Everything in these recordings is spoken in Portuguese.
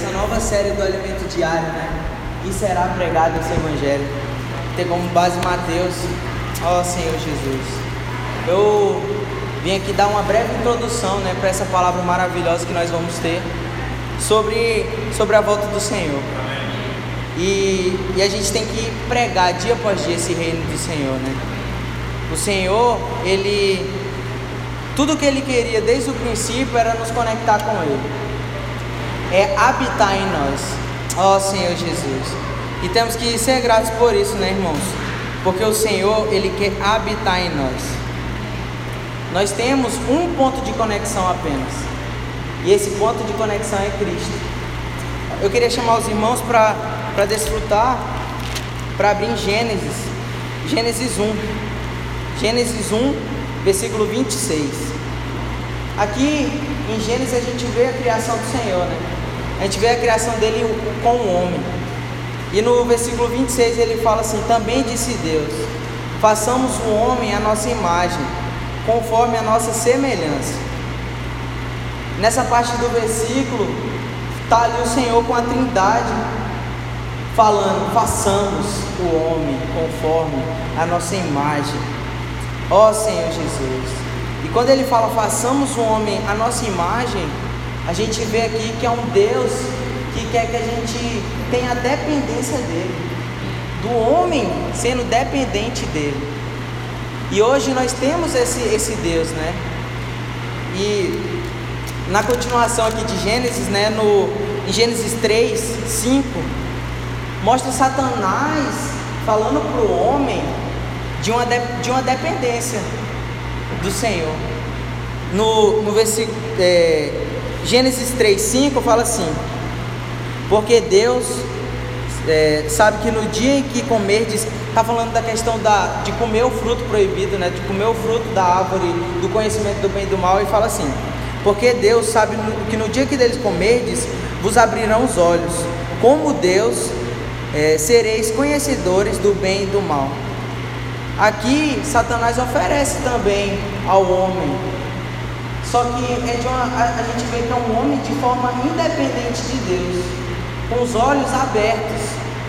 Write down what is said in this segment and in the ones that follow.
nessa nova série do Alimento Diário, né? E será pregado esse Evangelho. Tem como base Mateus, ó Senhor Jesus. Eu vim aqui dar uma breve introdução, né, para essa palavra maravilhosa que nós vamos ter sobre, sobre a volta do Senhor. E, e a gente tem que pregar dia após dia esse reino do Senhor, né? O Senhor, Ele, tudo que Ele queria desde o princípio era nos conectar com Ele é habitar em nós. Ó oh, Senhor Jesus. E temos que ser gratos por isso, né, irmãos? Porque o Senhor, Ele quer habitar em nós. Nós temos um ponto de conexão apenas. E esse ponto de conexão é Cristo. Eu queria chamar os irmãos para desfrutar, para abrir em Gênesis. Gênesis 1. Gênesis 1, versículo 26. Aqui em Gênesis a gente vê a criação do Senhor, né? A gente vê a criação dele com o homem. E no versículo 26 ele fala assim: Também disse Deus: Façamos o homem à nossa imagem, conforme a nossa semelhança. Nessa parte do versículo, está ali o Senhor com a trindade, falando: Façamos o homem conforme a nossa imagem. Ó Senhor Jesus. E quando ele fala: Façamos o homem à nossa imagem, a gente vê aqui que é um Deus que quer que a gente tenha dependência dele, do homem sendo dependente dele. E hoje nós temos esse, esse Deus, né? E na continuação aqui de Gênesis, né, no, em Gênesis 3, 5, mostra Satanás falando para o homem de uma, de, de uma dependência do Senhor. No, no versículo. É, Gênesis 3,5 fala assim: Porque Deus é, sabe que no dia em que comerdes, está falando da questão da, de comer o fruto proibido, né, de comer o fruto da árvore do conhecimento do bem e do mal, e fala assim: Porque Deus sabe que no dia que deles comerdes, vos abrirão os olhos, como Deus é, sereis conhecedores do bem e do mal. Aqui, Satanás oferece também ao homem só que é de uma, a, a gente vê que é um homem de forma independente de Deus, com os olhos abertos.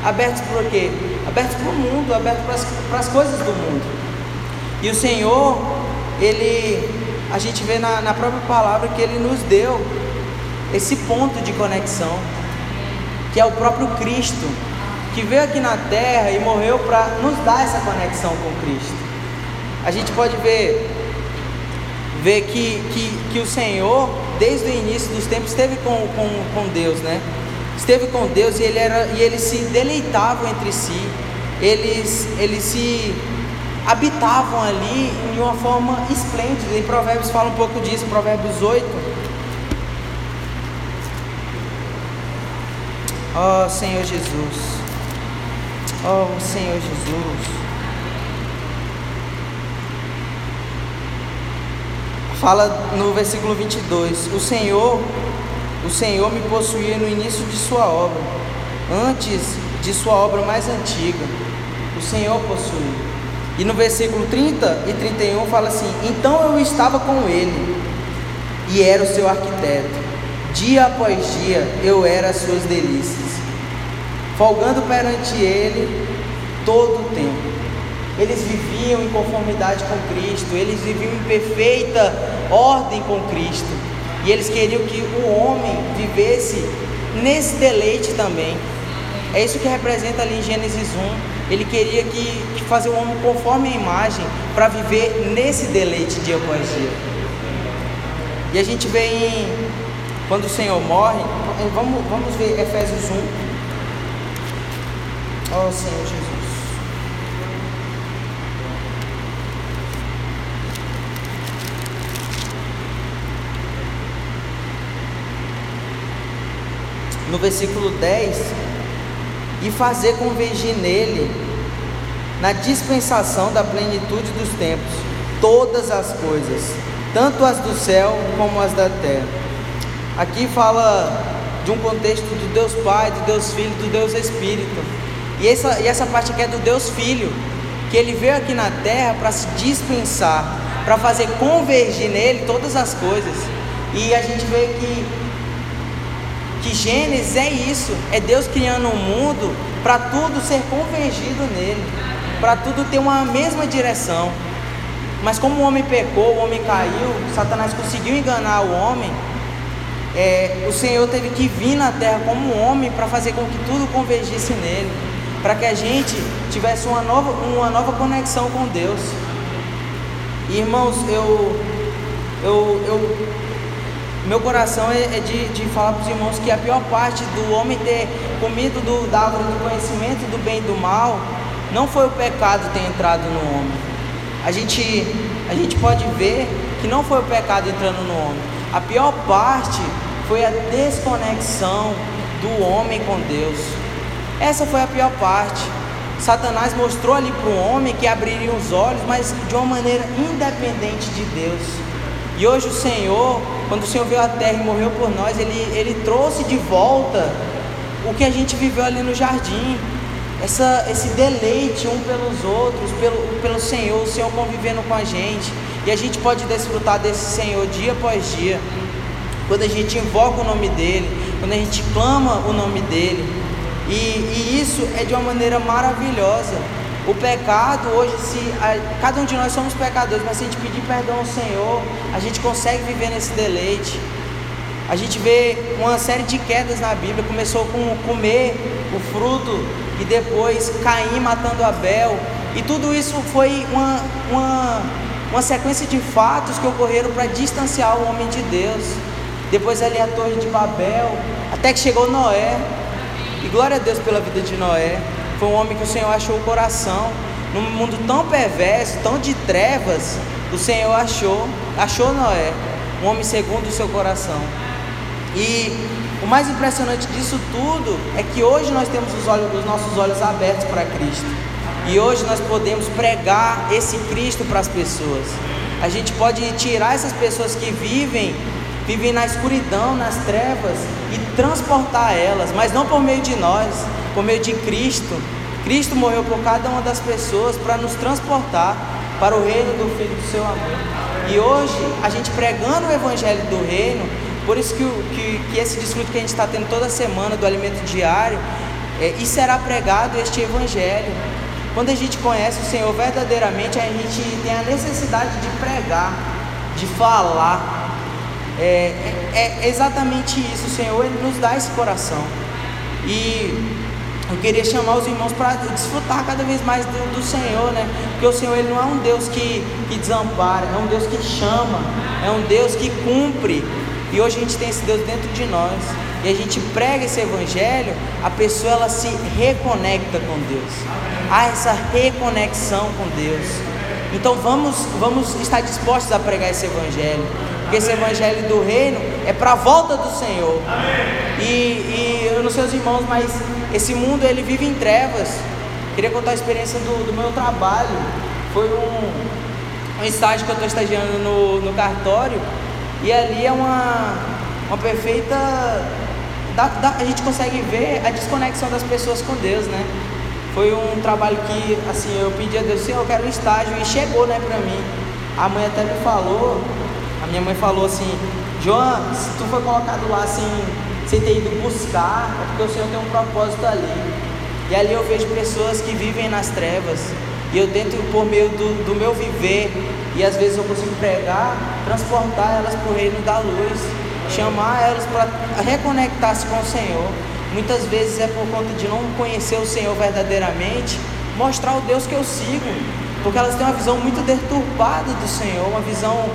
Abertos por quê? Abertos para o mundo, abertos para as coisas do mundo. E o Senhor, Ele, a gente vê na, na própria palavra que Ele nos deu esse ponto de conexão, que é o próprio Cristo, que veio aqui na terra e morreu para nos dar essa conexão com Cristo. A gente pode ver vê que, que, que o Senhor, desde o início dos tempos, esteve com, com, com Deus, né? Esteve com Deus e ele, era, e eles se deleitavam entre si, eles, eles se habitavam ali de uma forma esplêndida. Em Provérbios fala um pouco disso, Provérbios 8. Ó oh, Senhor Jesus, oh, Senhor Jesus. Fala no versículo 22: O Senhor, o Senhor me possuía no início de sua obra, antes de sua obra mais antiga. O Senhor possuía. E no versículo 30 e 31 fala assim: Então eu estava com ele e era o seu arquiteto. Dia após dia eu era as suas delícias, folgando perante ele todo o tempo. Eles viviam em conformidade com Cristo, eles viviam em perfeita ordem com Cristo. E eles queriam que o homem vivesse nesse deleite também. É isso que representa ali em Gênesis 1. Ele queria que, que fazer o homem conforme a imagem para viver nesse deleite dia após dia. E a gente vê em quando o Senhor morre, vamos, vamos ver Efésios 1. Oh Senhor Jesus. No versículo 10, e fazer convergir nele, na dispensação da plenitude dos tempos, todas as coisas, tanto as do céu como as da terra. Aqui fala de um contexto do Deus Pai, do Deus Filho, do Deus Espírito. E essa, e essa parte aqui é do Deus Filho, que ele veio aqui na terra para se dispensar, para fazer convergir nele todas as coisas. E a gente vê que que Gênesis é isso, é Deus criando um mundo para tudo ser convergido nele, para tudo ter uma mesma direção. Mas como o homem pecou, o homem caiu, Satanás conseguiu enganar o homem, é, o Senhor teve que vir na terra como homem para fazer com que tudo convergisse nele, para que a gente tivesse uma nova, uma nova conexão com Deus. Irmãos, eu, eu, eu meu coração é, é de, de falar para os irmãos que a pior parte do homem ter comido do, da árvore do conhecimento do bem e do mal não foi o pecado ter entrado no homem. A gente, a gente pode ver que não foi o pecado entrando no homem. A pior parte foi a desconexão do homem com Deus. Essa foi a pior parte. Satanás mostrou ali para o homem que abriria os olhos, mas de uma maneira independente de Deus. E hoje o Senhor quando o Senhor veio à terra e morreu por nós, ele, ele trouxe de volta o que a gente viveu ali no jardim. Essa, esse deleite um pelos outros, pelo, pelo Senhor, o Senhor convivendo com a gente. E a gente pode desfrutar desse Senhor dia após dia. Quando a gente invoca o nome dEle, quando a gente clama o nome dEle. E, e isso é de uma maneira maravilhosa. O pecado hoje, se a, cada um de nós somos pecadores, mas se a gente pedir perdão ao Senhor, a gente consegue viver nesse deleite. A gente vê uma série de quedas na Bíblia. Começou com comer o fruto e depois Caim matando Abel. E tudo isso foi uma, uma, uma sequência de fatos que ocorreram para distanciar o homem de Deus. Depois ali a torre de Babel, até que chegou Noé. E glória a Deus pela vida de Noé. Foi um homem que o Senhor achou o coração. Num mundo tão perverso, tão de trevas, o Senhor achou, achou Noé, um homem segundo o seu coração. E o mais impressionante disso tudo é que hoje nós temos os, olhos, os nossos olhos abertos para Cristo. E hoje nós podemos pregar esse Cristo para as pessoas. A gente pode tirar essas pessoas que vivem, vivem na escuridão, nas trevas e transportar elas, mas não por meio de nós, por meio de Cristo. Cristo morreu por cada uma das pessoas para nos transportar para o reino do Filho do seu amor. E hoje, a gente pregando o Evangelho do Reino, por isso que, que, que esse desfruto que a gente está tendo toda semana do alimento diário, é, e será pregado este Evangelho. Quando a gente conhece o Senhor verdadeiramente, a gente tem a necessidade de pregar, de falar. É, é, é exatamente isso, o Senhor ele nos dá esse coração. E eu queria chamar os irmãos para desfrutar cada vez mais do, do, Senhor, né? Porque o Senhor ele não é um Deus que, que desampara, é um Deus que chama, é um Deus que cumpre. E hoje a gente tem esse Deus dentro de nós. E a gente prega esse evangelho, a pessoa ela se reconecta com Deus. Há essa reconexão com Deus. Então vamos, vamos estar dispostos a pregar esse evangelho. Porque esse evangelho do reino é para a volta do Senhor. E, e eu não sei os irmãos, mas esse mundo ele vive em trevas. Queria contar a experiência do, do meu trabalho. Foi um, um estágio que eu estou estagiando no, no cartório. E ali é uma, uma perfeita. Dá, dá, a gente consegue ver a desconexão das pessoas com Deus, né? Foi um trabalho que, assim, eu pedi a Deus, Senhor, eu quero um estágio, e chegou, né, pra mim. A mãe até me falou, a minha mãe falou assim, João, se tu foi colocado lá, assim, sem ter ido buscar, é porque o Senhor tem um propósito ali. E ali eu vejo pessoas que vivem nas trevas, e eu tento, por meio do, do meu viver, e às vezes eu consigo pregar, transportar elas para o reino da luz, chamar elas para reconectar-se com o Senhor. Muitas vezes é por conta de não conhecer o Senhor verdadeiramente, mostrar o Deus que eu sigo, porque elas têm uma visão muito deturpada do Senhor, uma visão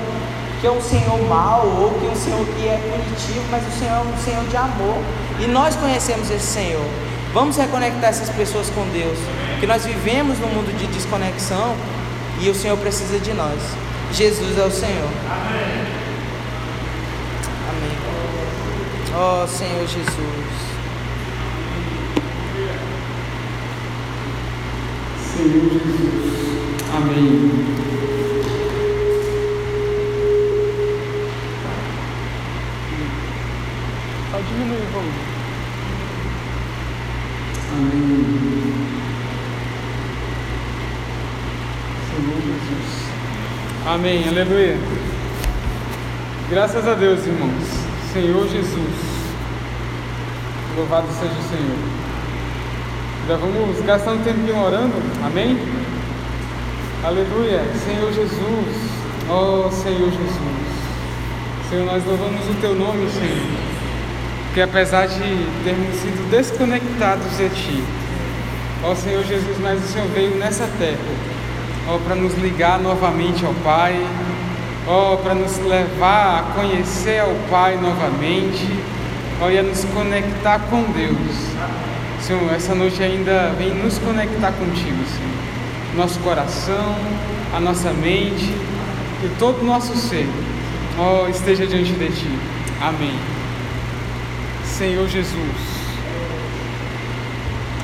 que é um Senhor mau ou que é um Senhor que é punitivo, mas o Senhor é um Senhor de amor. E nós conhecemos esse Senhor. Vamos reconectar essas pessoas com Deus, que nós vivemos num mundo de desconexão e o Senhor precisa de nós. Jesus é o Senhor. Amém. Amém. Oh Senhor Jesus. Senhor Jesus. Amém. Diminuir o volume. Amém. Senhor Jesus. Amém, aleluia. Graças a Deus, irmãos. Senhor Jesus. Louvado seja o Senhor. Já vamos gastar um tempinho orando, amém? Aleluia, Senhor Jesus, oh, Senhor Jesus. Senhor, nós louvamos o Teu nome, Senhor, que apesar de termos sido desconectados de Ti, ó Senhor Jesus, mas o Senhor veio nessa terra, ó, para nos ligar novamente ao Pai, ó, para nos levar a conhecer ao Pai novamente, ó, e a nos conectar com Deus. Senhor, essa noite ainda vem nos conectar contigo, Senhor. Nosso coração, a nossa mente e todo o nosso ser, ó, esteja diante de Ti. Amém. Senhor Jesus.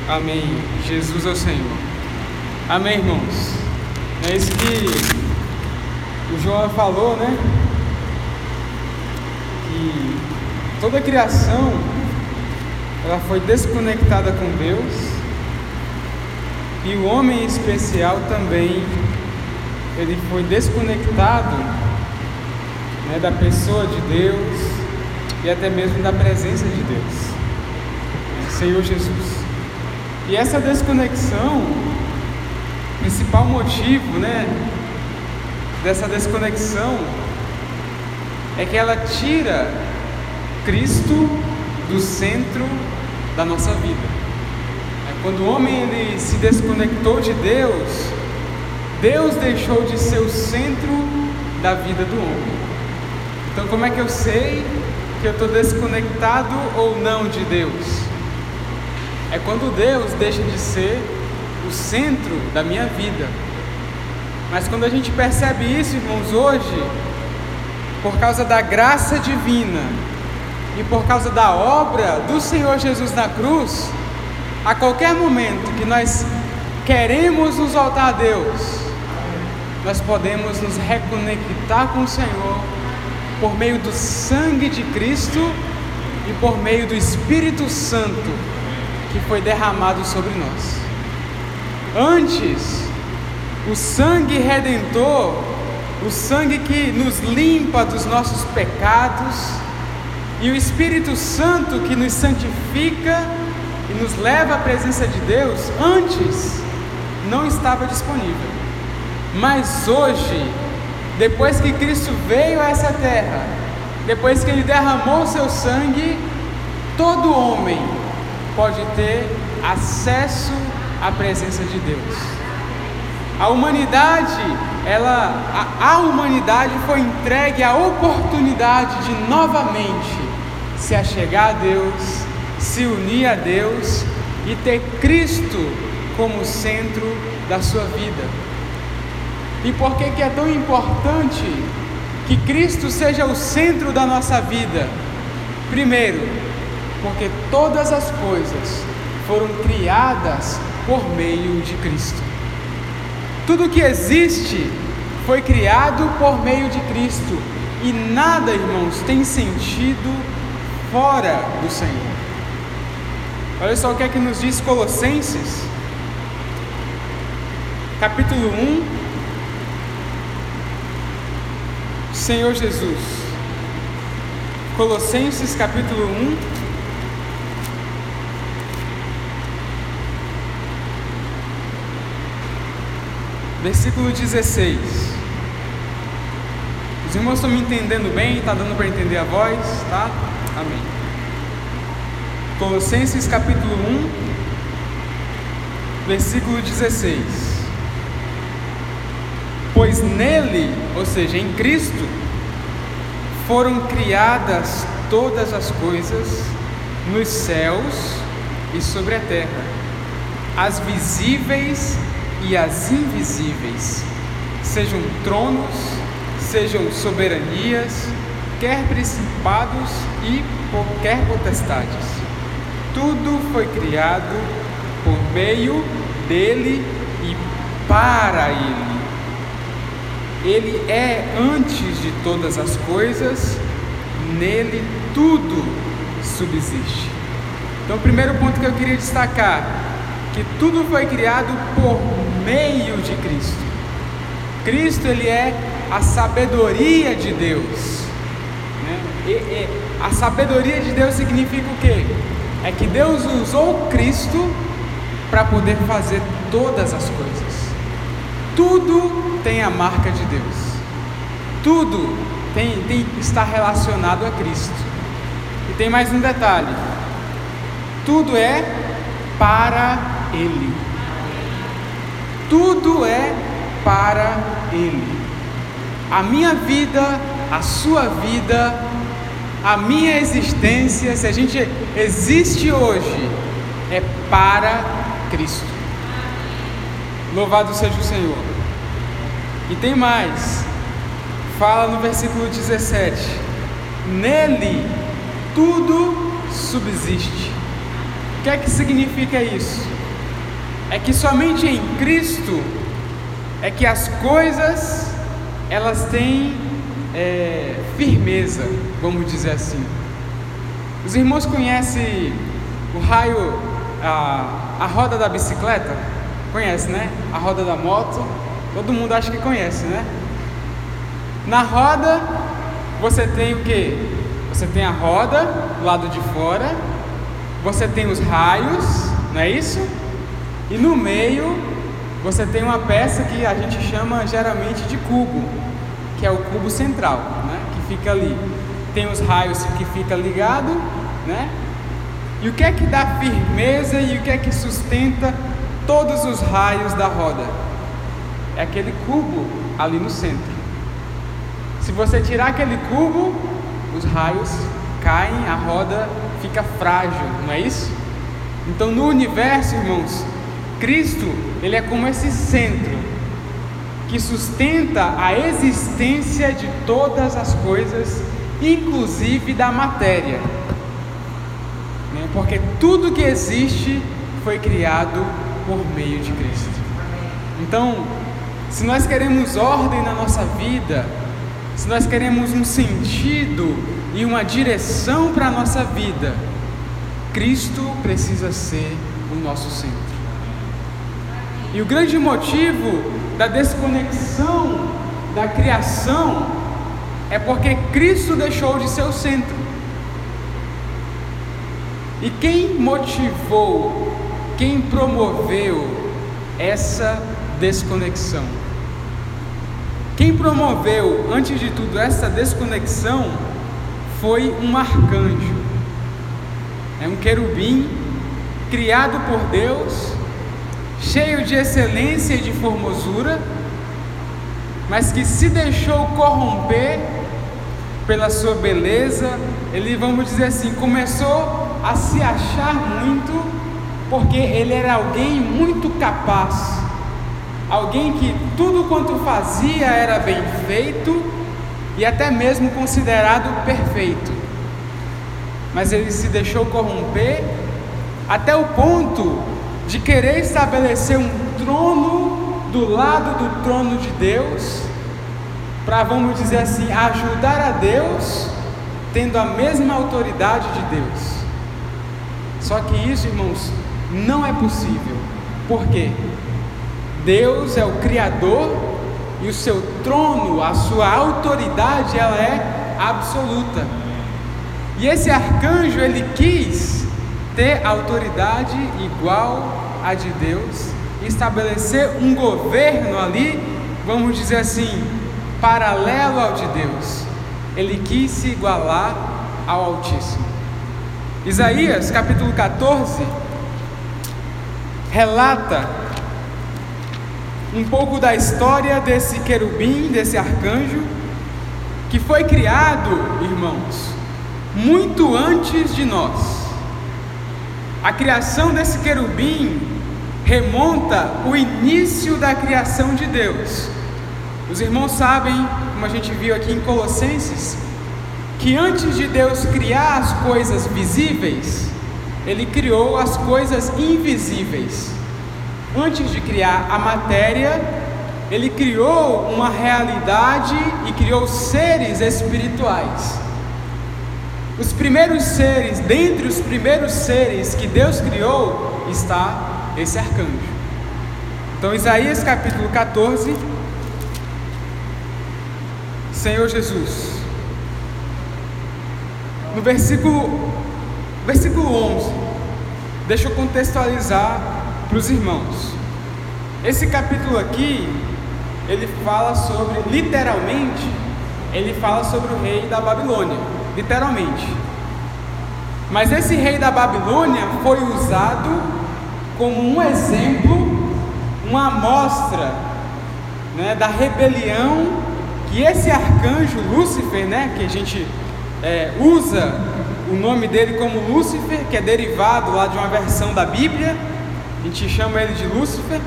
Amém. Jesus é o Senhor. Amém, irmãos. É isso que o João falou, né? Que toda a criação ela foi desconectada com Deus e o homem especial também ele foi desconectado né, da pessoa de Deus e até mesmo da presença de Deus, Senhor Jesus. E essa desconexão, principal motivo, né, dessa desconexão é que ela tira Cristo do centro da nossa vida. É quando o homem ele se desconectou de Deus, Deus deixou de ser o centro da vida do homem. Então, como é que eu sei que eu estou desconectado ou não de Deus? É quando Deus deixa de ser o centro da minha vida. Mas quando a gente percebe isso, irmãos, hoje, por causa da graça divina e por causa da obra do Senhor Jesus na cruz, a qualquer momento que nós queremos nos voltar a Deus, nós podemos nos reconectar com o Senhor por meio do sangue de Cristo e por meio do Espírito Santo que foi derramado sobre nós. Antes, o sangue redentor, o sangue que nos limpa dos nossos pecados, e o Espírito Santo que nos santifica e nos leva à presença de Deus, antes não estava disponível. Mas hoje, depois que Cristo veio a essa terra, depois que ele derramou seu sangue, todo homem pode ter acesso à presença de Deus. A humanidade, ela, a, a humanidade foi entregue a oportunidade de novamente se achegar a Deus, se unir a Deus e ter Cristo como centro da sua vida. E por que, que é tão importante que Cristo seja o centro da nossa vida? Primeiro, porque todas as coisas foram criadas por meio de Cristo. Tudo que existe foi criado por meio de Cristo e nada, irmãos, tem sentido fora do Senhor. Olha só o que é que nos diz Colossenses, capítulo 1. Senhor Jesus. Colossenses capítulo 1, versículo 16. Os irmãos estão me entendendo bem? Está dando para entender a voz? Tá? Amém. Colossenses capítulo 1, versículo 16. Pois nele, ou seja, em Cristo, foram criadas todas as coisas nos céus e sobre a terra, as visíveis e as invisíveis, sejam tronos, sejam soberanias, quer principados e quer potestades. Tudo foi criado por meio dele e para ele. Ele é antes de todas as coisas, nele tudo subsiste. Então, o primeiro ponto que eu queria destacar, que tudo foi criado por meio de Cristo. Cristo ele é a sabedoria de Deus. Né? E, e, a sabedoria de Deus significa o quê? é que Deus usou Cristo para poder fazer todas as coisas. Tudo tem a marca de Deus. Tudo tem, tem, está relacionado a Cristo. E tem mais um detalhe: tudo é para Ele. Tudo é para Ele. A minha vida, a sua vida, a minha existência, se a gente existe hoje, é para Cristo. Louvado seja o Senhor. E tem mais, fala no versículo 17: Nele tudo subsiste. O que é que significa isso? É que somente em Cristo é que as coisas elas têm é, firmeza, vamos dizer assim. Os irmãos conhecem o raio, a, a roda da bicicleta? Conhece, né? A roda da moto, todo mundo acha que conhece, né? Na roda você tem o que? Você tem a roda do lado de fora, você tem os raios, não é isso? E no meio você tem uma peça que a gente chama geralmente de cubo, que é o cubo central, né? Que fica ali. Tem os raios que fica ligado, né? E o que é que dá firmeza e o que é que sustenta todos os raios da roda? É aquele cubo ali no centro. Se você tirar aquele cubo, os raios caem, a roda fica frágil, não é isso? Então no universo, irmãos, Cristo, ele é como esse centro que sustenta a existência de todas as coisas, inclusive da matéria. Né? Porque tudo que existe foi criado por meio de Cristo. Então, se nós queremos ordem na nossa vida, se nós queremos um sentido e uma direção para a nossa vida, Cristo precisa ser o nosso centro. E o grande motivo da desconexão da criação é porque Cristo deixou de ser o centro. E quem motivou, quem promoveu essa desconexão? Quem promoveu, antes de tudo, essa desconexão foi um arcanjo, é um querubim criado por Deus, cheio de excelência e de formosura, mas que se deixou corromper pela sua beleza, ele, vamos dizer assim, começou a se achar muito, porque ele era alguém muito capaz alguém que tudo quanto fazia era bem feito e até mesmo considerado perfeito. Mas ele se deixou corromper até o ponto de querer estabelecer um trono do lado do trono de Deus, para, vamos dizer assim, ajudar a Deus, tendo a mesma autoridade de Deus. Só que isso, irmãos, não é possível. Por quê? Deus é o Criador e o seu trono, a sua autoridade, ela é absoluta. E esse arcanjo, ele quis ter autoridade igual a de Deus, estabelecer um governo ali, vamos dizer assim, paralelo ao de Deus. Ele quis se igualar ao Altíssimo. Isaías capítulo 14 relata um pouco da história desse querubim, desse arcanjo, que foi criado, irmãos, muito antes de nós. A criação desse querubim remonta o início da criação de Deus. Os irmãos sabem, como a gente viu aqui em Colossenses, que antes de Deus criar as coisas visíveis, Ele criou as coisas invisíveis. Antes de criar a matéria, ele criou uma realidade e criou seres espirituais. Os primeiros seres, dentre os primeiros seres que Deus criou, está esse arcanjo. Então, Isaías capítulo 14, Senhor Jesus, no versículo, versículo 11. Deixa eu contextualizar para os irmãos. Esse capítulo aqui, ele fala sobre, literalmente, ele fala sobre o rei da Babilônia, literalmente. Mas esse rei da Babilônia foi usado como um exemplo, uma amostra né, da rebelião que esse arcanjo Lúcifer, né, que a gente é, usa o nome dele como Lúcifer, que é derivado lá de uma versão da Bíblia, a gente chama ele de Lúcifer.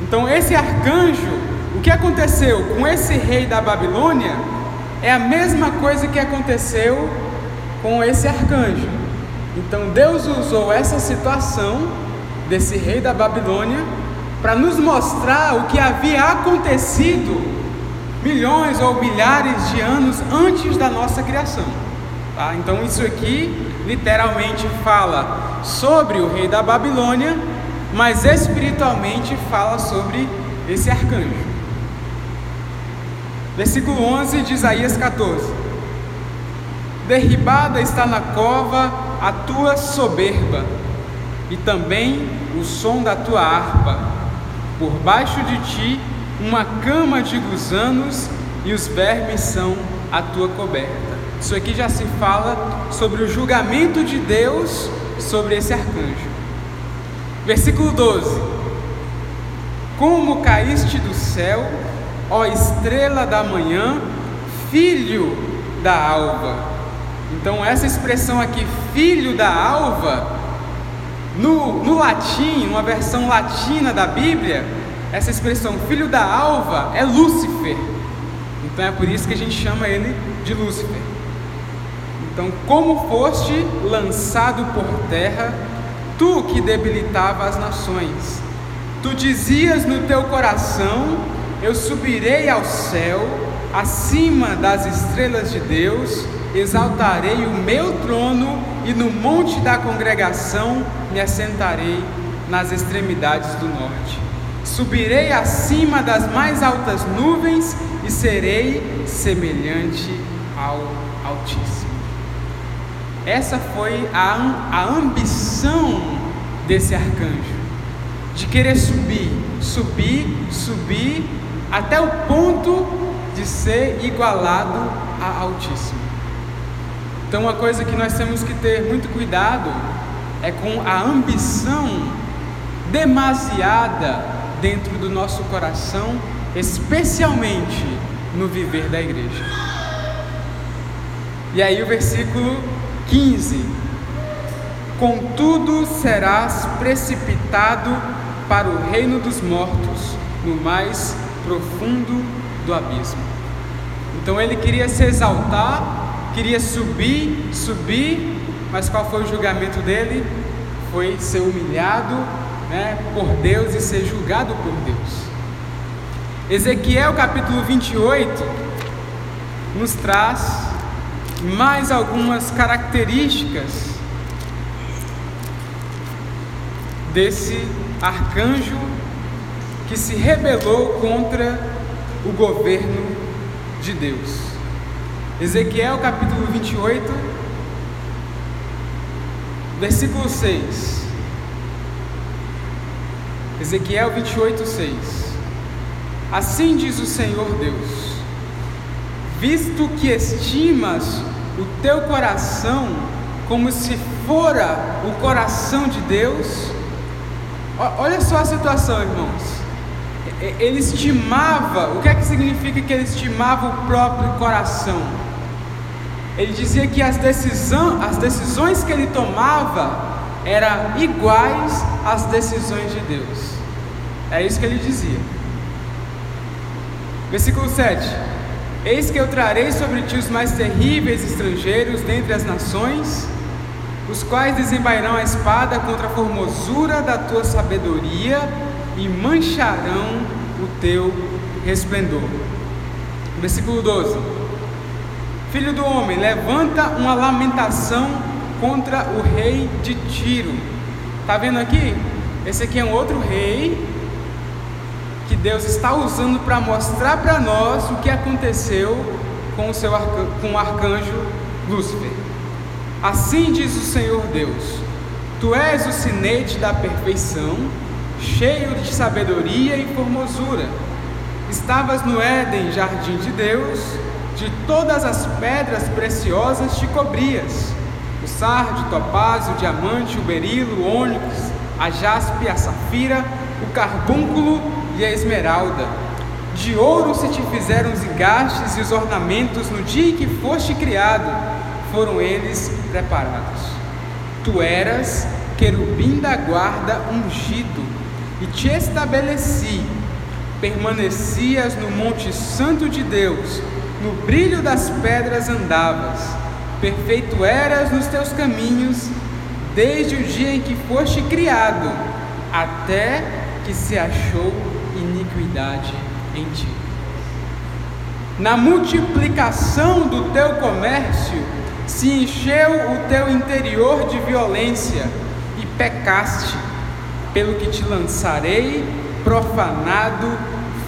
Então, esse arcanjo, o que aconteceu com esse rei da Babilônia é a mesma coisa que aconteceu com esse arcanjo. Então, Deus usou essa situação desse rei da Babilônia para nos mostrar o que havia acontecido milhões ou milhares de anos antes da nossa criação. Tá? Então, isso aqui literalmente fala sobre o rei da Babilônia, mas espiritualmente fala sobre esse arcanjo. Versículo 11 de Isaías 14: Derribada está na cova a tua soberba, e também o som da tua harpa. Por baixo de ti uma cama de gusanos, e os vermes são a tua coberta. Isso aqui já se fala sobre o julgamento de Deus sobre esse arcanjo. Versículo 12: Como caíste do céu, ó estrela da manhã, filho da alva. Então, essa expressão aqui, filho da alva, no, no latim, uma versão latina da Bíblia, essa expressão filho da alva é Lúcifer. Então é por isso que a gente chama ele de Lúcifer. Então, como foste lançado por terra, tu que debilitava as nações, tu dizias no teu coração: Eu subirei ao céu, acima das estrelas de Deus, exaltarei o meu trono e no monte da congregação me assentarei nas extremidades do norte. Subirei acima das mais altas nuvens e serei semelhante ao Altíssimo. Essa foi a, a ambição desse arcanjo, de querer subir, subir, subir, até o ponto de ser igualado a Altíssimo. Então, uma coisa que nós temos que ter muito cuidado é com a ambição demasiada dentro do nosso coração, especialmente no viver da igreja. E aí, o versículo 15: Contudo serás precipitado para o reino dos mortos, no mais profundo do abismo. Então ele queria se exaltar queria subir, subir, mas qual foi o julgamento dele? Foi ser humilhado né, por Deus e ser julgado por Deus. Ezequiel capítulo 28 nos traz mais algumas características desse arcanjo que se rebelou contra o governo de Deus. Ezequiel capítulo 28, versículo 6. Ezequiel 28, 6. Assim diz o Senhor Deus: Visto que estimas o teu coração como se fora o coração de Deus, olha só a situação, irmãos. Ele estimava, o que é que significa que ele estimava o próprio coração? Ele dizia que as, decisão, as decisões que ele tomava eram iguais às decisões de Deus. É isso que ele dizia. Versículo 7: Eis que eu trarei sobre ti os mais terríveis estrangeiros dentre as nações, os quais desembairão a espada contra a formosura da tua sabedoria e mancharão o teu resplendor. Versículo 12: Filho do homem, levanta uma lamentação contra o rei de Tiro. Está vendo aqui? Esse aqui é um outro rei que Deus está usando para mostrar para nós o que aconteceu com o seu arcanjo, com o arcanjo Lúcifer. Assim diz o Senhor Deus: Tu és o sinete da perfeição, cheio de sabedoria e formosura. Estavas no Éden, jardim de Deus, de todas as pedras preciosas te cobrias: o sardio, o topázio, o diamante, o berilo, o ônix, a jaspe, a safira, o carbúnculo e a esmeralda. De ouro se te fizeram os engastes e os ornamentos no dia em que foste criado, foram eles preparados. Tu eras querubim da guarda ungido, e te estabeleci. Permanecias no Monte Santo de Deus, no brilho das pedras andavas. Perfeito eras nos teus caminhos, desde o dia em que foste criado, até que se achou iniquidade em ti. Na multiplicação do teu comércio, se encheu o teu interior de violência e pecaste, pelo que te lançarei profanado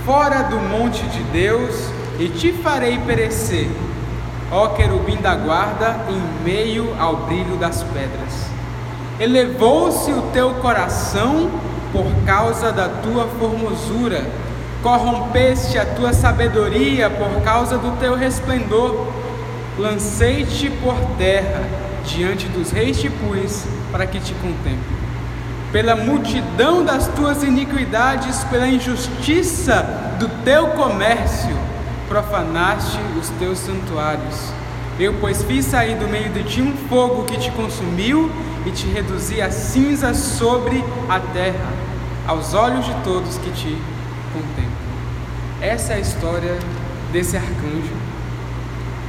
fora do monte de Deus e te farei perecer, ó querubim da guarda, em meio ao brilho das pedras. Elevou-se o teu coração por causa da tua formosura, corrompeste a tua sabedoria por causa do teu resplendor. Lancei-te por terra diante dos reis te pus para que te contemple. Pela multidão das tuas iniquidades, pela injustiça do teu comércio, profanaste os teus santuários. Eu, pois, fiz sair do meio de ti um fogo que te consumiu e te reduzi a cinzas sobre a terra, aos olhos de todos que te contemplam. Essa é a história desse arcanjo.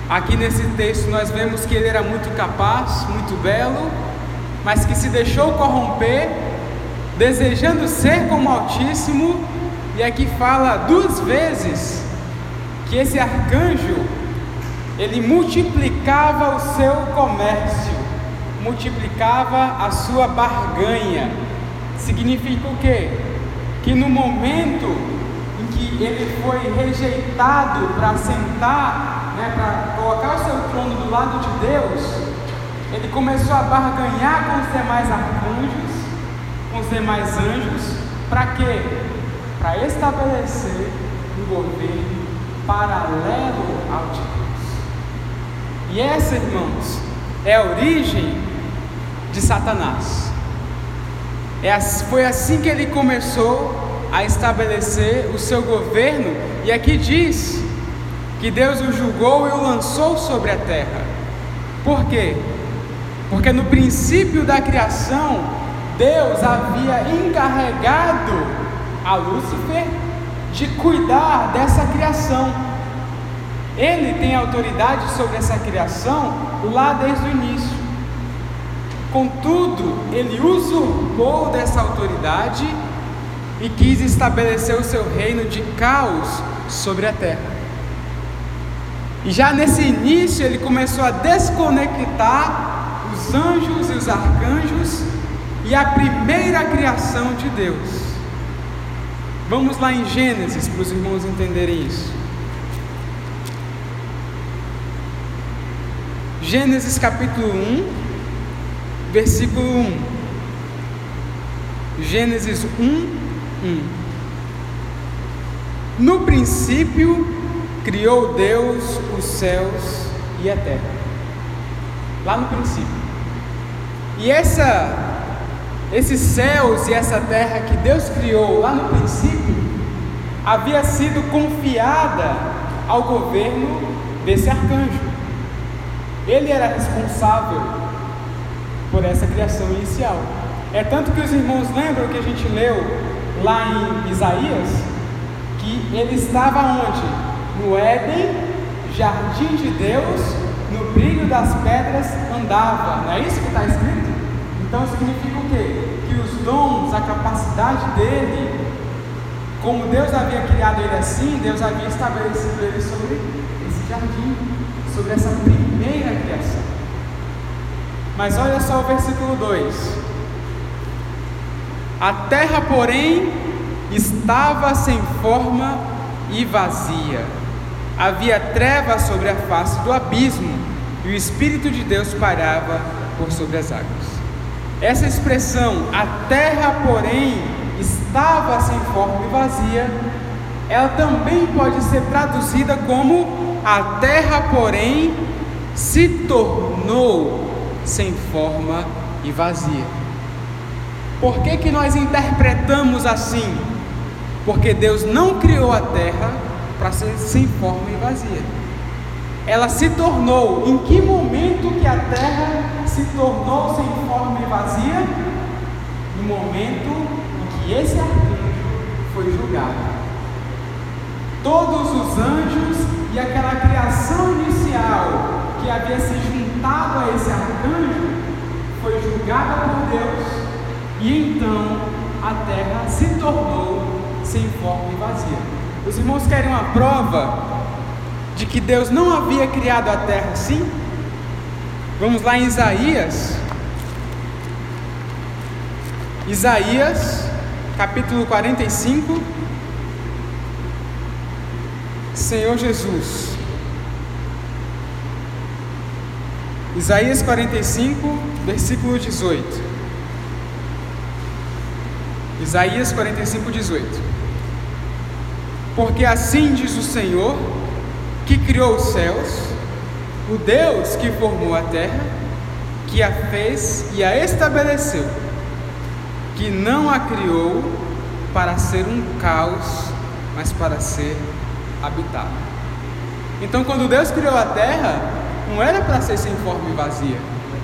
Aqui nesse texto nós vemos que ele era muito capaz, muito belo, mas que se deixou corromper, desejando ser como Altíssimo, e aqui fala duas vezes que esse arcanjo ele multiplicava o seu comércio, multiplicava a sua barganha. Significa o quê? Que no momento em que ele foi rejeitado para sentar, né, para colocar o seu trono do lado de Deus, ele começou a barganhar com os demais arcanjos, com os demais anjos, para quê? Para estabelecer um governo paralelo ao de Deus. E essa, irmãos, é a origem de Satanás. É, foi assim que ele começou a estabelecer o seu governo, e aqui diz que Deus o julgou e o lançou sobre a terra. Por quê? Porque no princípio da criação, Deus havia encarregado a Lúcifer de cuidar dessa criação. Ele tem autoridade sobre essa criação lá desde o início. Contudo, ele usurpou dessa autoridade e quis estabelecer o seu reino de caos sobre a terra. E já nesse início ele começou a desconectar os anjos e os arcanjos e a primeira criação de Deus. Vamos lá em Gênesis para os irmãos entenderem isso. Gênesis capítulo 1, versículo 1. Gênesis 1, 1. No princípio criou Deus os céus e a terra. Lá no princípio. E essa esses céus e essa terra que Deus criou lá no princípio havia sido confiada ao governo desse arcanjo. Ele era responsável por essa criação inicial. É tanto que os irmãos lembram que a gente leu lá em Isaías que ele estava onde? No Éden, jardim de Deus, no brilho das pedras andava. Não é isso que está escrito? Então significa o quê? Que os dons, a capacidade dele, como Deus havia criado ele assim, Deus havia estabelecido ele sobre esse jardim, sobre essa primeira criação. Mas olha só o versículo 2: A terra, porém, estava sem forma e vazia, havia trevas sobre a face do abismo, e o Espírito de Deus parava por sobre as águas. Essa expressão, a terra, porém, estava sem forma e vazia, ela também pode ser traduzida como a terra, porém, se tornou sem forma e vazia. Por que, que nós interpretamos assim? Porque Deus não criou a terra para ser sem forma e vazia. Ela se tornou, em que momento que a terra se tornou sem forma e vazia? No momento em que esse arcanjo foi julgado. Todos os anjos e aquela criação inicial que havia se juntado a esse arcanjo foi julgada por Deus e então a terra se tornou sem forma e vazia. Os irmãos querem uma prova de que Deus não havia criado a terra assim? Vamos lá em Isaías. Isaías, capítulo 45. Senhor Jesus. Isaías 45, versículo 18. Isaías 45, 18. Porque assim diz o Senhor, que criou os céus, o Deus que formou a terra, que a fez e a estabeleceu, que não a criou para ser um caos, mas para ser habitada. Então, quando Deus criou a terra, não era para ser sem forma e vazia.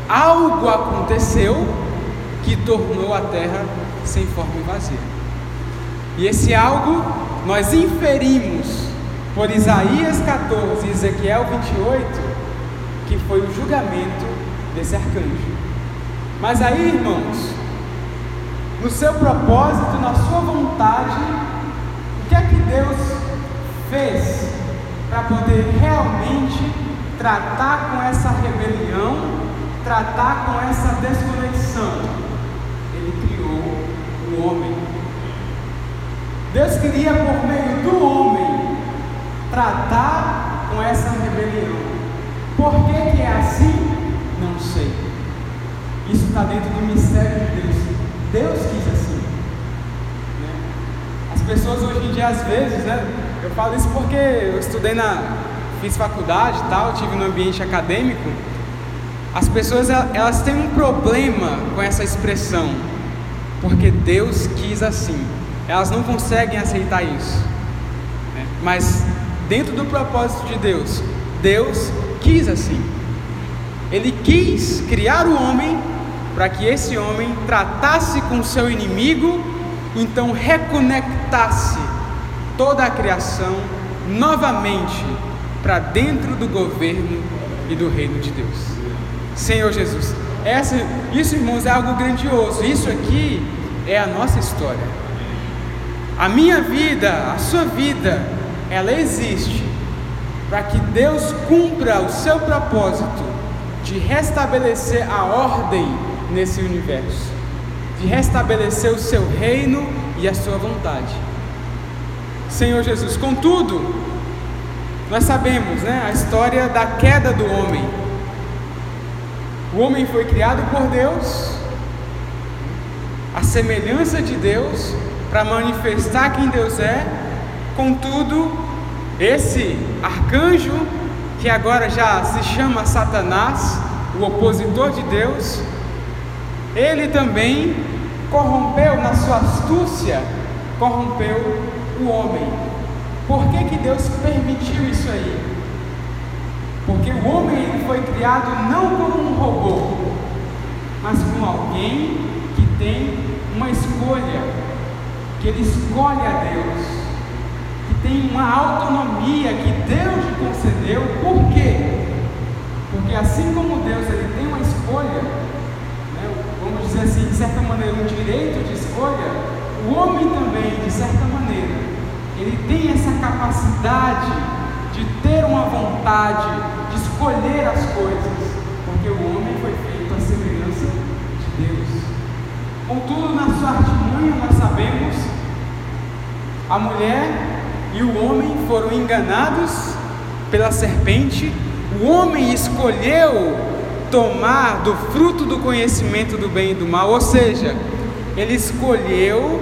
Algo aconteceu que tornou a terra sem forma e vazia. E esse algo nós inferimos por Isaías 14 e Ezequiel 28 que foi o julgamento desse arcanjo. Mas aí, irmãos, no seu propósito, na sua vontade, o que é que Deus fez para poder realmente tratar com essa rebelião, tratar com essa desconexão? Ele criou o homem. Deus queria, por meio do homem, tratar com essa rebelião. Por que, que é assim? Não sei. Isso está dentro do mistério de Deus. Deus quis assim. Né? As pessoas hoje em dia, às vezes, né? Eu falo isso porque eu estudei na. Fiz faculdade e tal, tive no ambiente acadêmico. As pessoas elas têm um problema com essa expressão, porque Deus quis assim. Elas não conseguem aceitar isso. Né? Mas dentro do propósito de Deus, Deus quis assim. Ele quis criar o homem para que esse homem tratasse com seu inimigo, então reconectasse toda a criação novamente para dentro do governo e do reino de Deus. Senhor Jesus, essa, isso, irmãos, é algo grandioso. Isso aqui é a nossa história. A minha vida, a sua vida, ela existe para que Deus cumpra o seu propósito de restabelecer a ordem nesse universo, de restabelecer o seu reino e a sua vontade. Senhor Jesus, contudo, nós sabemos, né, a história da queda do homem. O homem foi criado por Deus, a semelhança de Deus, para manifestar quem Deus é, contudo, esse arcanjo, que agora já se chama Satanás, o opositor de Deus, ele também corrompeu na sua astúcia, corrompeu o homem. Por que, que Deus permitiu isso aí? Porque o homem foi criado não como um robô, mas como alguém que tem uma escolha, que ele escolhe a Deus tem uma autonomia que Deus lhe concedeu. Por quê? Porque assim como Deus ele tem uma escolha, né, vamos dizer assim, de certa maneira, um direito de escolha, o homem também, de certa maneira, ele tem essa capacidade de ter uma vontade, de escolher as coisas, porque o homem foi feito à semelhança de Deus. Contudo, na sua artimanha, nós sabemos, a mulher e o homem foram enganados pela serpente. O homem escolheu tomar do fruto do conhecimento do bem e do mal, ou seja, ele escolheu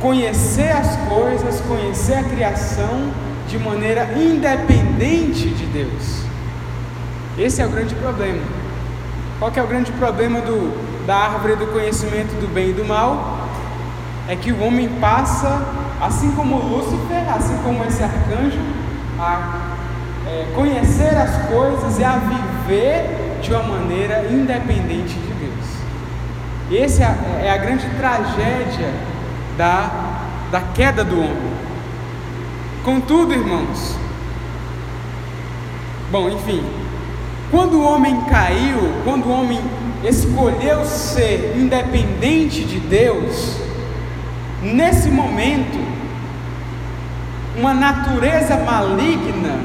conhecer as coisas, conhecer a criação de maneira independente de Deus. Esse é o grande problema. Qual é o grande problema do, da árvore do conhecimento do bem e do mal? É que o homem passa, assim como Lúcifer, assim como esse arcanjo, a é, conhecer as coisas e a viver de uma maneira independente de Deus. Essa é, é a grande tragédia da, da queda do homem. Contudo, irmãos, bom, enfim, quando o homem caiu, quando o homem escolheu ser independente de Deus, nesse momento, uma natureza maligna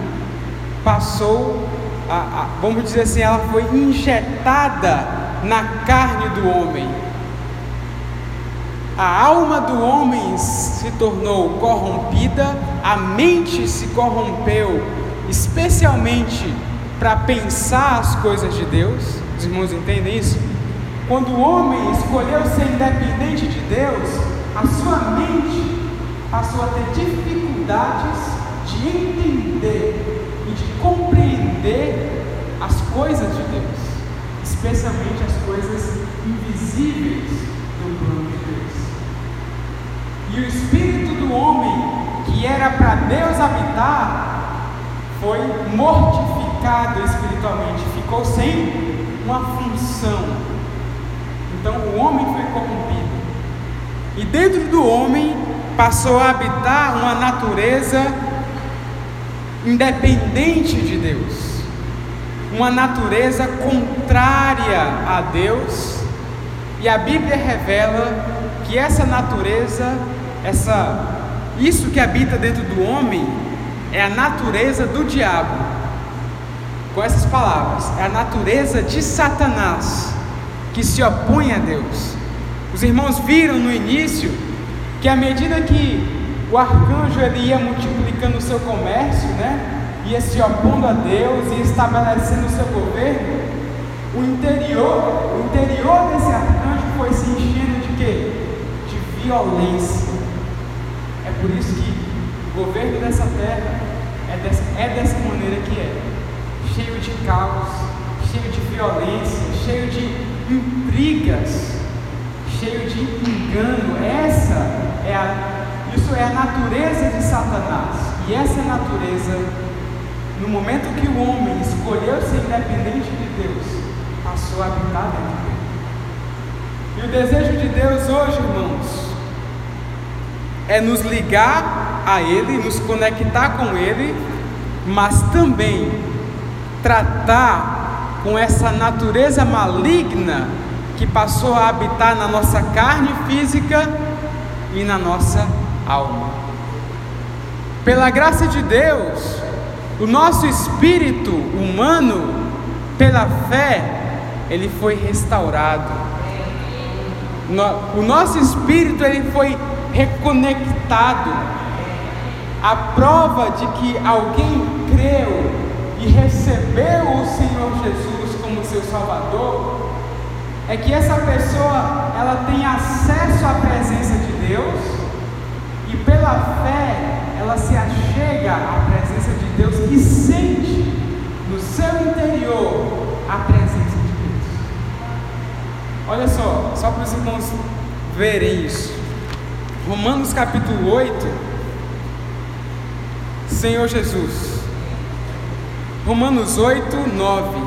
passou, a, a, vamos dizer assim, ela foi injetada na carne do homem. A alma do homem se tornou corrompida, a mente se corrompeu, especialmente para pensar as coisas de Deus. Os irmãos entendem isso? Quando o homem escolheu ser independente de Deus, a sua mente passou a ter dificuldades de entender e de compreender as coisas de Deus, especialmente as coisas invisíveis do plano de Deus. E o espírito do homem, que era para Deus habitar, foi mortificado espiritualmente, ficou sem uma função. Então o homem foi corrompido. E dentro do homem passou a habitar uma natureza independente de Deus, uma natureza contrária a Deus, e a Bíblia revela que essa natureza, essa isso que habita dentro do homem é a natureza do diabo. Com essas palavras, é a natureza de Satanás que se opõe a Deus. Os irmãos viram no início que à medida que o arcanjo ele ia multiplicando o seu comércio, né? Ia se opondo a Deus e estabelecendo o seu governo. O interior, o interior desse arcanjo foi se enchendo de quê? De violência. É por isso que o governo dessa terra é dessa, é dessa maneira que é. Cheio de caos, cheio de violência, cheio de intrigas, cheio de engano. Essa é a isso é a natureza de Satanás. E essa natureza, no momento que o homem escolheu ser independente de Deus, passou a habitar dentro dele. E o desejo de Deus hoje, irmãos, é nos ligar a Ele, nos conectar com Ele, mas também tratar com essa natureza maligna que passou a habitar na nossa carne física e na nossa alma. Pela graça de Deus, o nosso espírito humano, pela fé, ele foi restaurado. O nosso espírito ele foi reconectado. A prova de que alguém creu e recebeu o Senhor Jesus como seu Salvador é que essa pessoa ela tem acesso à presença de Deus e pela fé ela se achega à presença de Deus e sente no seu interior a presença de Deus. Olha só, só para os irmãos verem isso. Romanos capítulo 8, Senhor Jesus. Romanos 8, 9.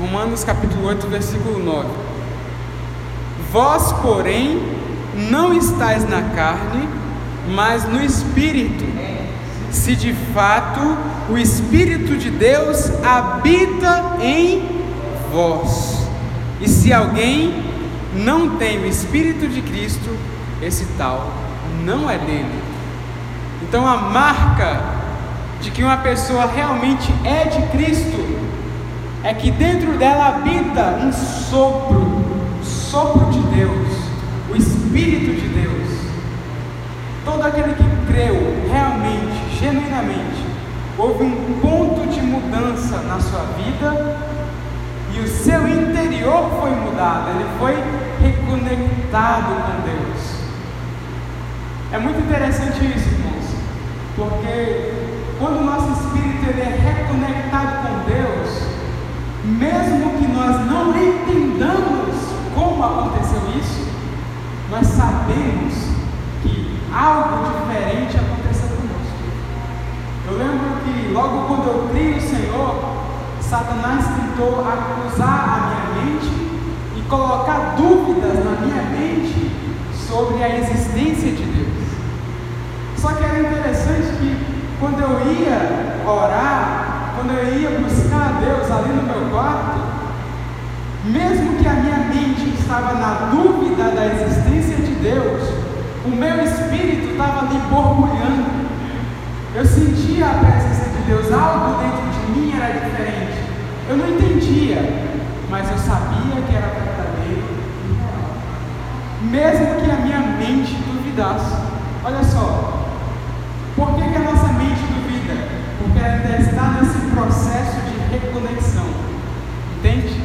Romanos capítulo 8, versículo 9. Vós, porém, não estáis na carne, mas no Espírito. Se de fato o Espírito de Deus habita em vós. E se alguém não tem o Espírito de Cristo, esse tal não é dele. Então a marca de que uma pessoa realmente é de Cristo é que dentro dela habita um sopro sopro de Deus, o Espírito de Deus. Todo aquele que creu realmente, genuinamente, houve um ponto de mudança na sua vida e o seu interior foi mudado, ele foi reconectado com Deus. É muito interessante isso, irmãos, porque quando o nosso espírito ele é reconectado com Deus, mesmo que nós não entendamos como aconteceu isso, nós sabemos que algo diferente aconteceu conosco. Eu lembro que logo quando eu criei o Senhor, Satanás tentou acusar a minha mente e colocar dúvidas na minha mente sobre a existência de Deus. Só que era interessante que quando eu ia orar, quando eu ia buscar a Deus ali no meu quarto, mesmo que a minha mente estava na dúvida da existência de Deus, o meu espírito estava ali borbulhando. Eu sentia a presença Deus, algo dentro de mim era diferente. Eu não entendia, mas eu sabia que era verdadeiro e real. Mesmo que a minha mente duvidasse. Olha só, por que, que a nossa mente duvida? Porque ela ainda está nesse processo de reconexão. Entende?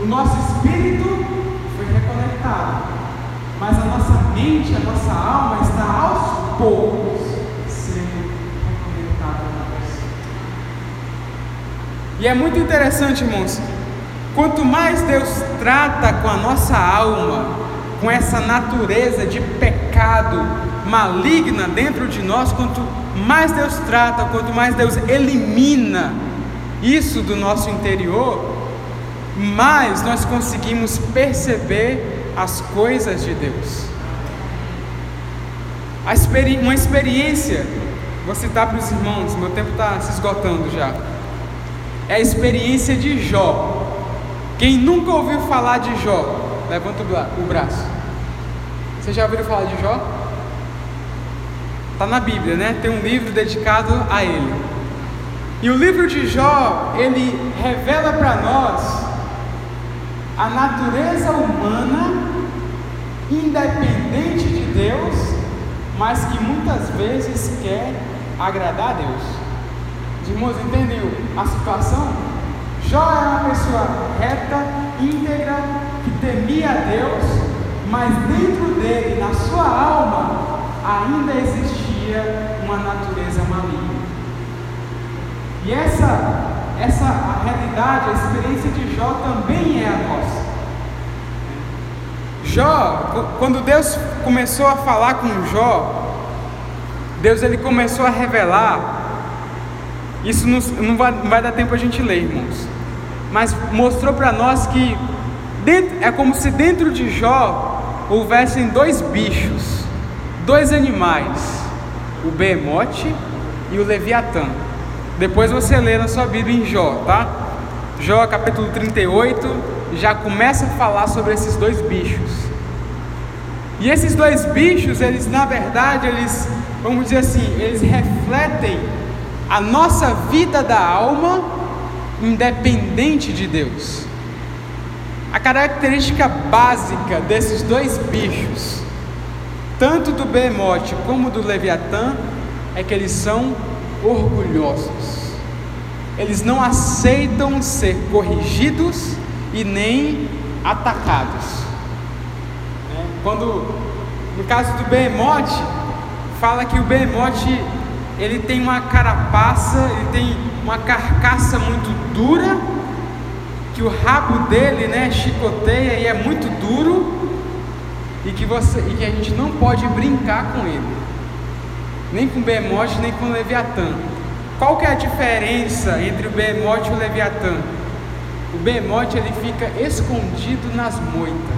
O nosso espírito foi reconectado, mas a nossa mente, a nossa alma está aos poucos sendo reconectada na Deus. E é muito interessante, irmãos. Quanto mais Deus trata com a nossa alma, com essa natureza de pecado maligna dentro de nós, quanto mais Deus trata, quanto mais Deus elimina isso do nosso interior, mais nós conseguimos perceber as coisas de Deus. Uma experiência, vou citar para os irmãos, meu tempo está se esgotando já. É a experiência de Jó. Quem nunca ouviu falar de Jó, levanta o braço. Você já ouviu falar de Jó? Está na Bíblia, né? Tem um livro dedicado a ele. E o livro de Jó, ele revela para nós a natureza humana, independente de Deus, mas que muitas vezes quer agradar a Deus. Os irmãos entendem a situação? Jó era uma pessoa reta, íntegra, que temia a Deus, mas dentro dele, na sua alma, ainda existia uma natureza maligna. E essa essa a realidade, a experiência de Jó também é a nossa. Jó, quando Deus começou a falar com Jó, Deus ele começou a revelar. Isso não, não, vai, não vai dar tempo a gente ler, irmãos. Mas mostrou para nós que dentro, é como se dentro de Jó houvessem dois bichos, dois animais, o behemote e o leviatã. Depois você lê na sua Bíblia em Jó, tá? Jó capítulo 38 já começa a falar sobre esses dois bichos. E esses dois bichos, eles na verdade, eles, vamos dizer assim, eles refletem a nossa vida da alma independente de Deus. A característica básica desses dois bichos, tanto do behemote como do leviatã, é que eles são orgulhosos. Eles não aceitam ser corrigidos e nem atacados. É, quando, no caso do behemote, fala que o behemote ele tem uma carapaça, ele tem uma carcaça muito dura, que o rabo dele, né, chicoteia e é muito duro, e que você, e que a gente não pode brincar com ele nem com Behemoth, nem com Leviatã. Qual que é a diferença entre o Behemoth e o Leviatã? O Behemoth ele fica escondido nas moitas,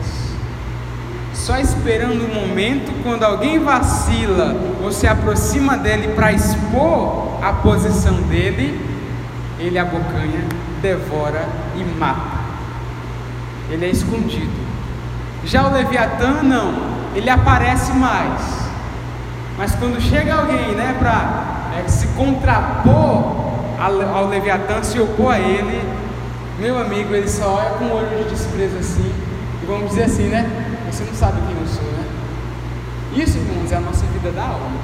só esperando o momento quando alguém vacila ou se aproxima dele para expor a posição dele, ele abocanha, devora e mata. Ele é escondido. Já o Leviatã não, ele aparece mais mas quando chega alguém, né, para é, se contrapor ao Leviatã, se opor a ele, meu amigo, ele só olha com um olho de desprezo assim, e vamos dizer assim, né? Você não sabe quem eu sou, né? Isso, irmãos, é a nossa vida da alma.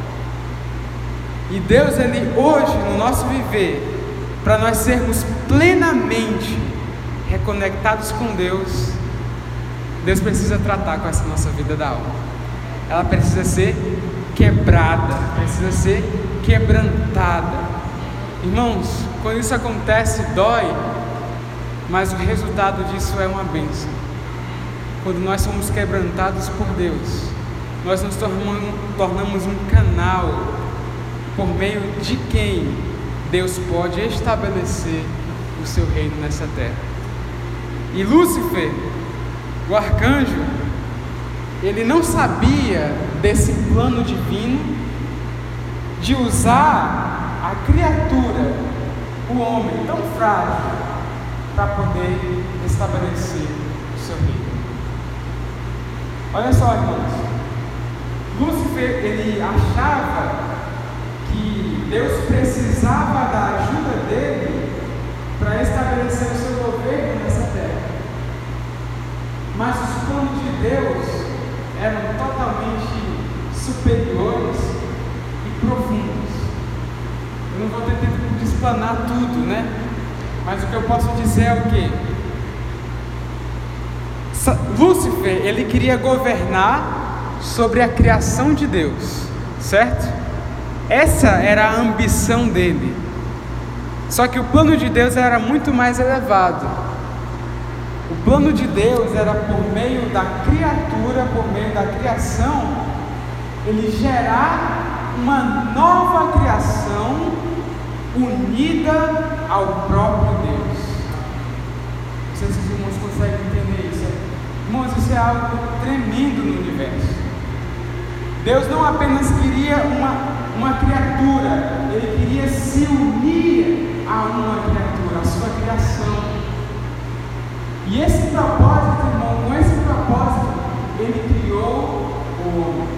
E Deus, Ele hoje, no nosso viver, para nós sermos plenamente reconectados com Deus, Deus precisa tratar com essa nossa vida da alma. Ela precisa ser quebrada, precisa ser quebrantada. Irmãos, quando isso acontece, dói, mas o resultado disso é uma bênção. Quando nós somos quebrantados por Deus, nós nos tornamos um canal por meio de quem Deus pode estabelecer o seu reino nessa terra. E Lúcifer, o arcanjo, ele não sabia desse plano divino de usar a criatura, o homem tão frágil, para poder estabelecer o seu reino. Olha só, irmãos. Lúcifer, ele achava que Deus precisava da ajuda dele para estabelecer o seu governo nessa terra. Mas os planos de Deus eram totalmente superiores e profundos. Eu não vou ter tempo de explanar tudo, né? Mas o que eu posso dizer é o que? Lúcifer, ele queria governar sobre a criação de Deus, certo? Essa era a ambição dele. Só que o plano de Deus era muito mais elevado. O plano de Deus era por meio da criatura, por meio da criação, ele gerar uma nova criação unida ao próprio Deus. Não sei se os irmãos conseguem entender isso. Irmãos, isso é algo tremendo no universo. Deus não apenas queria uma uma criatura, ele queria se unir a uma criatura, a sua criação. E esse propósito, irmão, com esse propósito, ele criou o homem.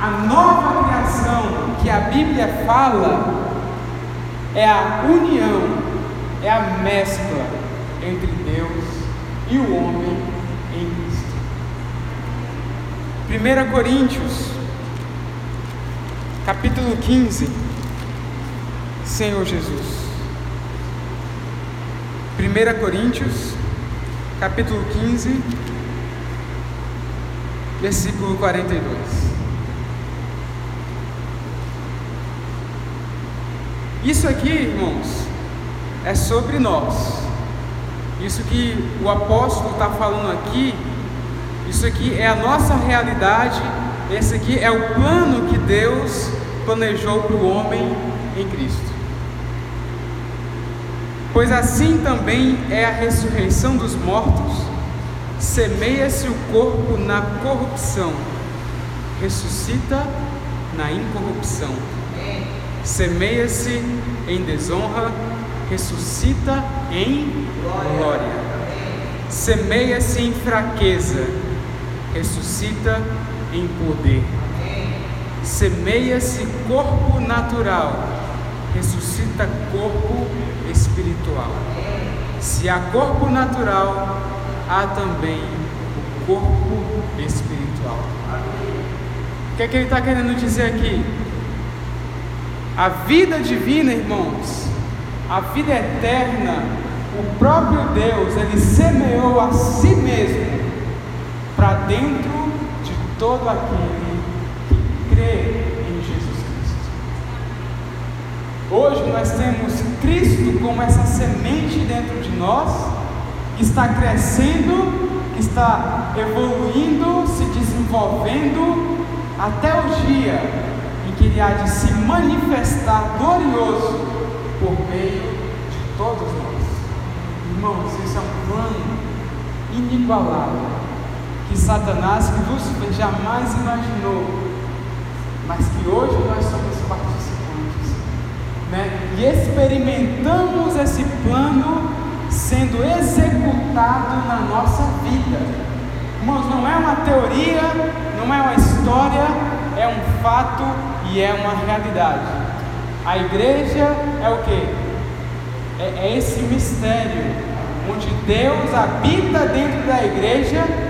A nova criação que a Bíblia fala é a união, é a mescla entre Deus e o homem em Cristo. 1 Coríntios capítulo 15, Senhor Jesus. 1 Coríntios, capítulo 15, versículo 42. Isso aqui, irmãos, é sobre nós. Isso que o apóstolo está falando aqui, isso aqui é a nossa realidade esse aqui é o plano que Deus planejou para o homem em Cristo. Pois assim também é a ressurreição dos mortos, semeia-se o corpo na corrupção, ressuscita na incorrupção. Semeia-se em desonra, ressuscita em glória. Semeia-se em fraqueza, ressuscita em poder. Semeia-se corpo natural, ressuscita corpo espiritual. Se há corpo natural, há também o corpo espiritual. O que é que ele está querendo dizer aqui? A vida divina, irmãos, a vida eterna, o próprio Deus, ele semeou a si mesmo para dentro todo aquele que crê em Jesus Cristo. Hoje nós temos Cristo como essa semente dentro de nós, que está crescendo, que está evoluindo, se desenvolvendo, até o dia em que ele há de se manifestar glorioso por meio de todos nós. Irmãos, isso é um plano inigualável que Satanás, que Lúcifer jamais imaginou, mas que hoje nós somos participantes, né? E experimentamos esse plano sendo executado na nossa vida. Irmãos, não é uma teoria, não é uma história, é um fato e é uma realidade. A igreja é o que? É, é esse mistério onde Deus habita dentro da igreja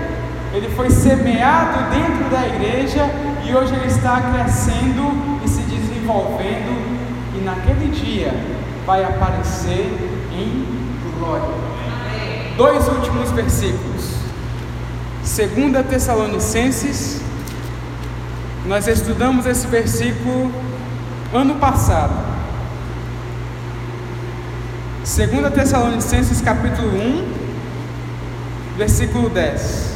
ele foi semeado dentro da igreja e hoje ele está crescendo e se desenvolvendo e naquele dia vai aparecer em glória. Dois últimos versículos. 2 Tessalonicenses, nós estudamos esse versículo ano passado. 2 Tessalonicenses capítulo 1, versículo 10.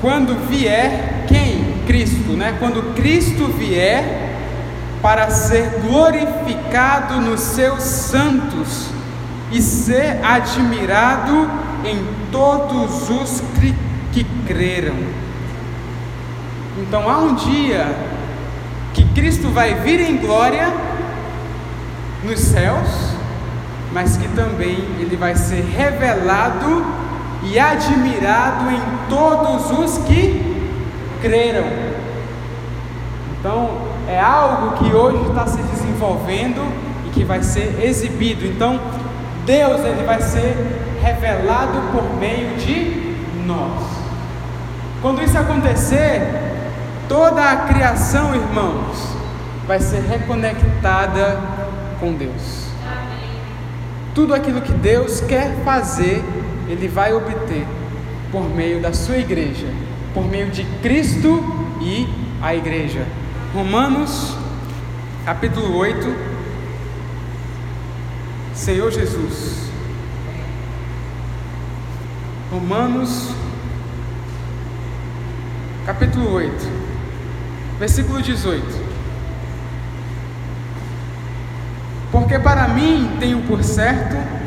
Quando vier quem? Cristo, né? Quando Cristo vier para ser glorificado nos seus santos e ser admirado em todos os que creram. Então há um dia que Cristo vai vir em glória nos céus, mas que também ele vai ser revelado e admirado em todos os que creram. Então, é algo que hoje está se desenvolvendo e que vai ser exibido. Então, Deus ele vai ser revelado por meio de nós. Quando isso acontecer, toda a criação, irmãos, vai ser reconectada com Deus. Tudo aquilo que Deus quer fazer, Ele vai obter por meio da sua igreja, por meio de Cristo e a igreja. Romanos, capítulo 8. Senhor Jesus. Romanos, capítulo 8, versículo 18. Porque para mim tenho por certo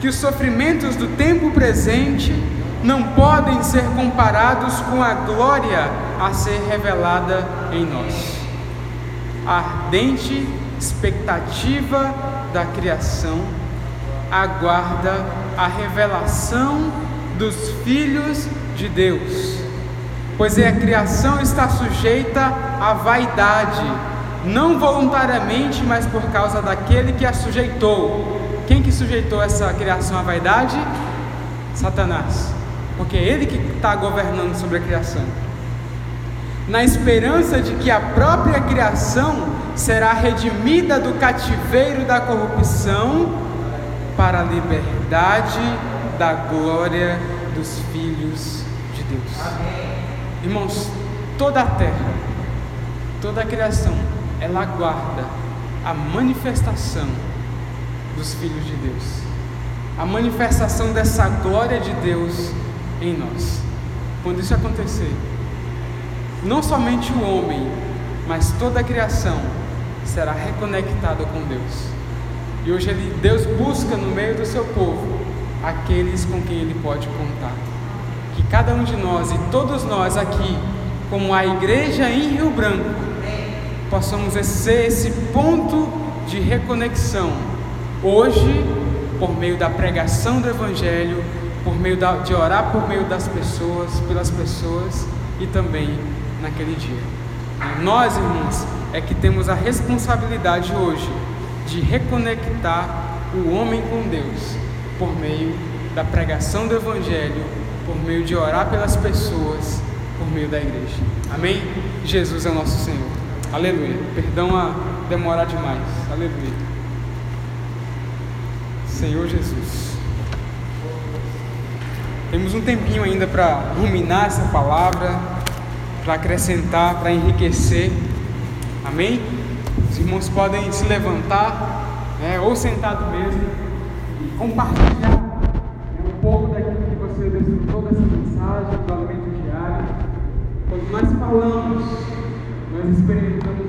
que os sofrimentos do tempo presente não podem ser comparados com a glória a ser revelada em nós. A ardente expectativa da criação aguarda a revelação dos filhos de Deus, pois a criação está sujeita à vaidade não voluntariamente, mas por causa daquele que a sujeitou. Quem que sujeitou essa criação à vaidade? Satanás, porque é ele que está governando sobre a criação. Na esperança de que a própria criação será redimida do cativeiro da corrupção para a liberdade da glória dos filhos de Deus. Irmãos, toda a terra, toda a criação ela aguarda a manifestação dos filhos de Deus, a manifestação dessa glória de Deus em nós. Quando isso acontecer, não somente o homem, mas toda a criação será reconectada com Deus. E hoje ele, Deus busca no meio do seu povo aqueles com quem ele pode contar. Que cada um de nós e todos nós aqui, como a igreja em Rio Branco, possamos ser esse ponto de reconexão hoje, por meio da pregação do Evangelho, por meio da, de orar por meio das pessoas, pelas pessoas e também naquele dia. Nós, irmãos, é que temos a responsabilidade hoje de reconectar o homem com Deus por meio da pregação do Evangelho, por meio de orar pelas pessoas, por meio da igreja. Amém? Jesus é nosso Senhor. Aleluia. Perdão a demorar demais. Aleluia. Senhor Jesus. Temos um tempinho ainda para ruminar essa palavra, para acrescentar, para enriquecer. Amém? Os irmãos podem se levantar, né, ou sentado mesmo, e compartilhar né, um pouco daquilo que você desfrutou dessa mensagem do alimento diário. Quando nós falamos, nós experimentamos